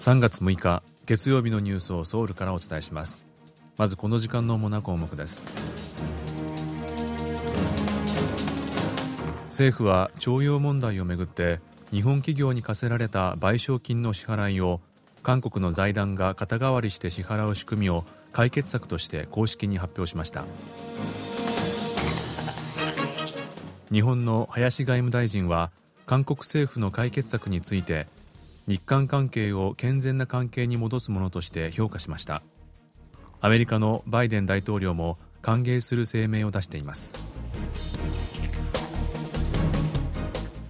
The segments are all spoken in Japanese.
3月6日月曜日のニュースをソウルからお伝えします。まずこの時間の主な項目です。政府は徴用問題をめぐって日本企業に課せられた賠償金の支払いを韓国の財団が肩代わりして支払う仕組みを解決策として公式に発表しました。日本の林外務大臣は韓国政府の解決策について日韓関係を健全な関係に戻すものとして評価しました。アメリカのバイデン大統領も歓迎する声明を出しています。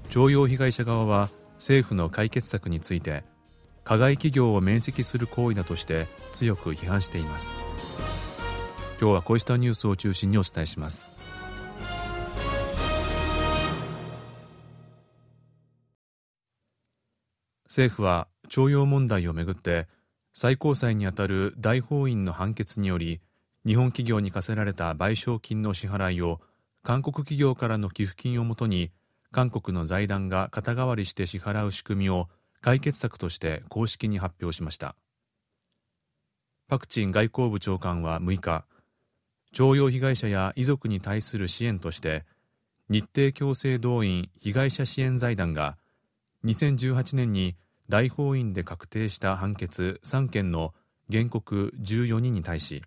徴用被害者側は政府の解決策について加害企業を免責する行為だとして強く批判しています。今日はこうしたニュースを中心にお伝えします。政府は徴用問題をめぐって最高裁にあたる大法院の判決により日本企業に課せられた賠償金の支払いを韓国企業からの寄付金をもとに韓国の財団が肩代わりして支払う仕組みを解決策として公式に発表しました。パク・チン外交部長官は6日徴用被害者や遺族に対する支援として日程強制動員被害者支援財団が2018年に大法院で確定した判決3件の原告14人に対し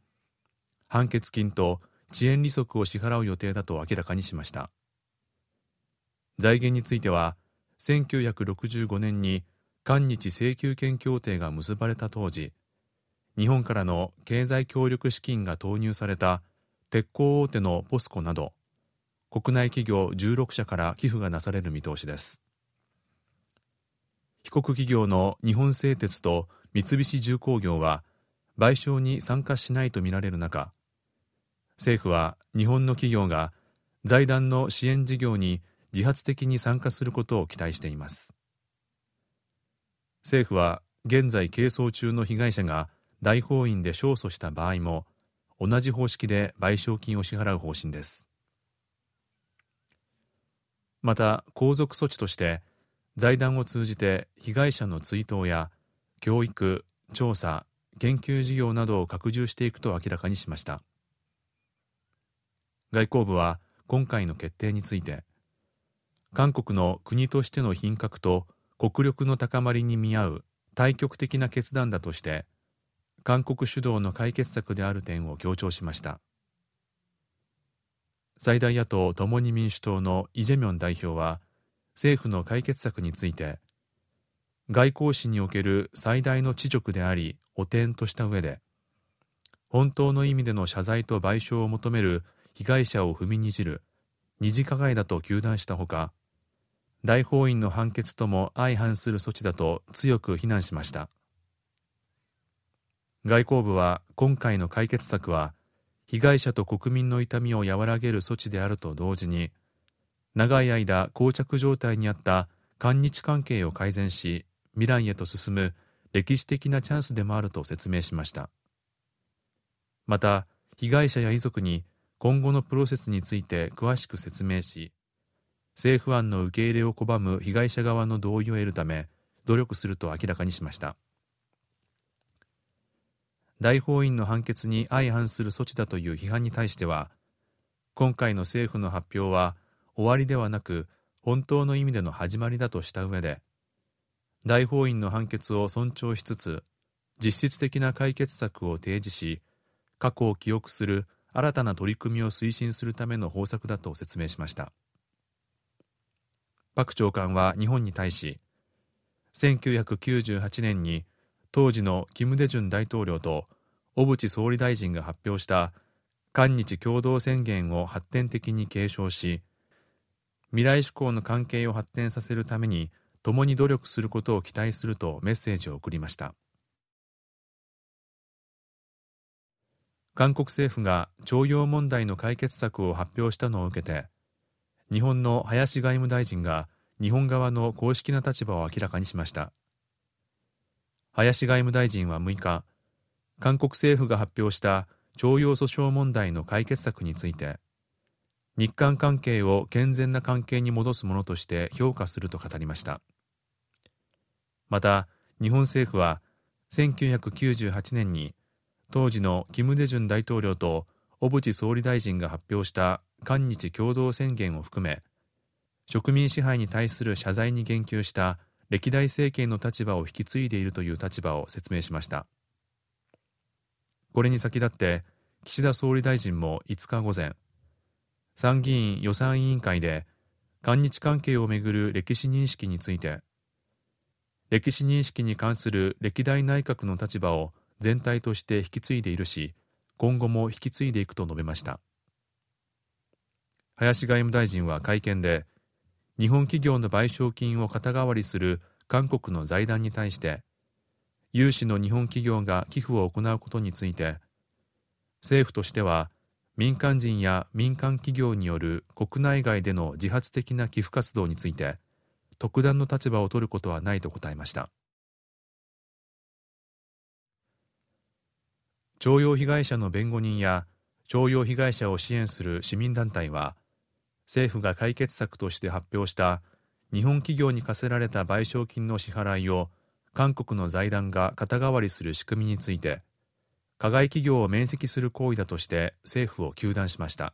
判決金と遅延利息を支払う予定だと明らかにしました。財源については1965年に韓日請求権協定が結ばれた当時日本からの経済協力資金が投入された鉄鋼大手のポスコなど国内企業16社から寄付がなされる見通しです。被告企業の日本製鉄と三菱重工業は賠償に参加しないとみられる中政府は日本の企業が財団の支援事業に自発的に参加することを期待しています。政府は現在係争中の被害者が大法院で勝訴した場合も同じ方式で賠償金を支払う方針です。また後続措置として財団を通じて被害者の追悼や教育調査研究事業などを拡充していくと明らかにしました。外交部は今回の決定について韓国の国としての品格と国力の高まりに見合う対極的な決断だとして韓国主導の解決策である点を強調しました。最大野党共に民主党のイ・ジェミョン代表は政府の解決策について外交史における最大の恥辱であり汚点とした上で本当の意味での謝罪と賠償を求める被害者を踏みにじる二次加害だと糾弾したほか大法院の判決とも相反する措置だと強く非難しました。外交部は今回の解決策は被害者と国民の痛みを和らげる措置であると同時に長い間膠着状態にあった韓日関係を改善し未来へと進む歴史的なチャンスでもあると説明しました。また被害者や遺族に今後のプロセスについて詳しく説明し政府案の受け入れを拒む被害者側の同意を得るため努力すると明らかにしました。大法院の判決に相反する措置だという批判に対しては今回の政府の発表は終わりではなく本当の意味での始まりだとした上で大法院の判決を尊重しつつ実質的な解決策を提示し過去を記憶する新たな取り組みを推進するための方策だと説明しました。パク長官は日本に対し1998年に当時の金大中大統領と小渕総理大臣が発表した韓日共同宣言を発展的に継承し未来志向の関係を発展させるために共に努力することを期待するとメッセージを送りました。韓国政府が徴用問題の解決策を発表したのを受けて日本の林外務大臣が日本側の公式な立場を明らかにしました。林外務大臣は6日韓国政府が発表した徴用訴訟問題の解決策について日韓関係を健全な関係に戻すものとして評価すると語りました。また日本政府は1998年に当時の金大中大統領と小渕総理大臣が発表した韓日共同宣言を含め植民支配に対する謝罪に言及した歴代政権の立場を引き継いでいるという立場を説明しました。これに先立って岸田総理大臣も5日午前参議院予算委員会で韓日関係をめぐる歴史認識について歴史認識に関する歴代内閣の立場を全体として引き継いでいるし今後も引き継いでいくと述べました。林外務大臣は会見で日本企業の賠償金を肩代わりする韓国の財団に対して有志の日本企業が寄付を行うことについて政府としては民間人や民間企業による国内外での自発的な寄付活動について特段の立場を取ることはないと答えました。徴用被害者の弁護人や徴用被害者を支援する市民団体は政府が解決策として発表した日本企業に課せられた賠償金の支払いを韓国の財団が肩代わりする仕組みについて加害企業を免責する行為だとして政府を糾弾しました。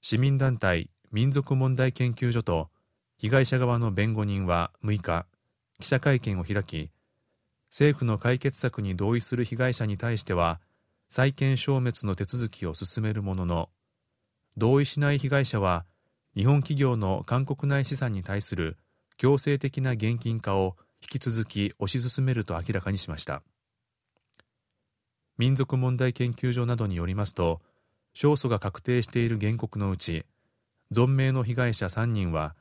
市民団体民族問題研究所と被害者側の弁護人は6日記者会見を開き政府の解決策に同意する被害者に対しては債権消滅の手続きを進めるものの同意しない被害者は日本企業の韓国内資産に対する強制的な現金化を引き続き推し進めると明らかにしました。民族問題研究所などによりますと勝訴が確定している原告のうち存命の被害者3人は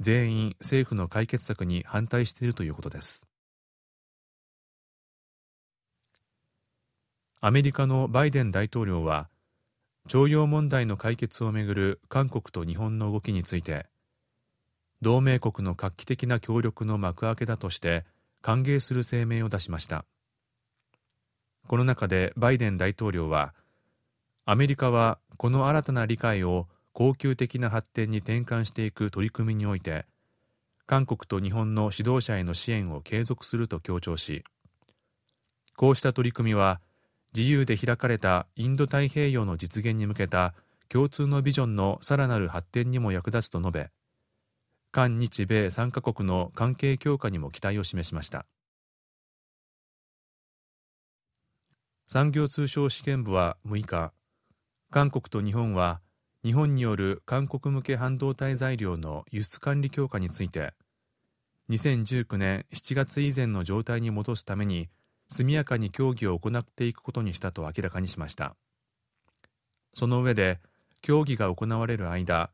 全員政府の解決策に反対しているということです。アメリカのバイデン大統領は徴用問題の解決をめぐる韓国と日本の動きについて同盟国の画期的な協力の幕開けだとして歓迎する声明を出しました。この中でバイデン大統領はアメリカはこの新たな理解を恒久的な発展に転換していく取り組みにおいて韓国と日本の指導者への支援を継続すると強調しこうした取り組みは自由で開かれたインド太平洋の実現に向けた共通のビジョンのさらなる発展にも役立つと述べ韓日米3カ国の関係強化にも期待を示しました。産業通商試験部は6日。韓国と日本は日本による韓国向け半導体材料の輸出管理強化について2019年7月以前の状態に戻すために速やかに協議を行っていくことにしたと明らかにしました。その上で協議が行われる間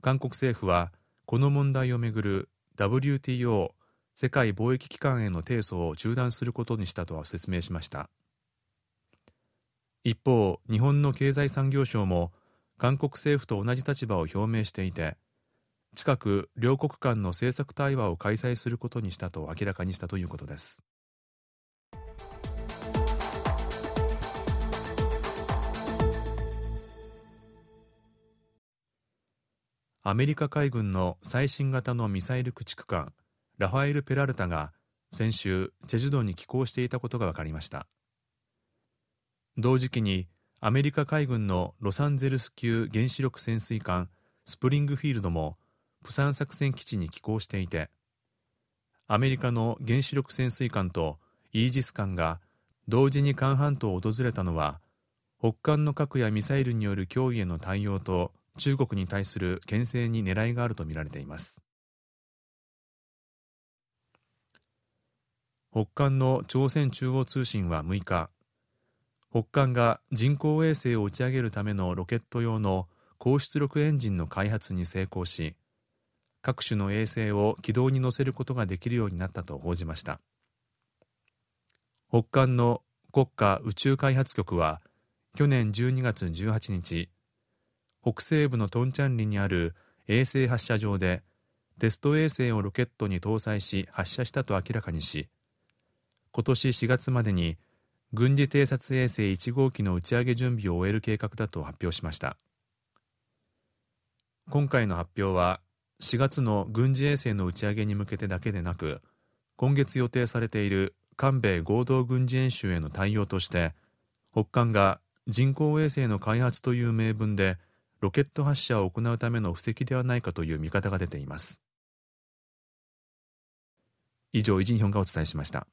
韓国政府はこの問題をめぐる WTO 世界貿易機関への提訴を中断することにしたと説明しました。一方日本の経済産業省も韓国政府と同じ立場を表明していて近く両国間の政策対話を開催することにしたと明らかにしたということです。アメリカ海軍の最新型のミサイル駆逐艦ラファエル・ペラルタが先週チェジュ島に寄港していたことが分かりました。同時期にアメリカ海軍のロサンゼルス級原子力潜水艦スプリングフィールドもプサン作戦基地に寄港していてアメリカの原子力潜水艦とイージス艦が同時に韓半島を訪れたのは北韓の核やミサイルによる脅威への対応と中国に対する牽制に狙いがあるとみられています。北韓の朝鮮中央通信は6日北韓が人工衛星を打ち上げるためのロケット用の高出力エンジンの開発に成功し各種の衛星を軌道に乗せることができるようになったと報じました。北韓の国家宇宙開発局は去年12月18日北西部のトンチャンリにある衛星発射場でテスト衛星をロケットに搭載し発射したと明らかにし今年4月までに軍事偵察衛星1号機の打ち上げ準備を終える計画だと発表しました今回の発表は4月の軍事衛星の打ち上げに向けてだけでなく今月予定されている韓米合同軍事演習への対応として北韓が人工衛星の開発という名分でロケット発射を行うための布石ではないかという見方が出ています以上、イジンヒョンがお伝えしました。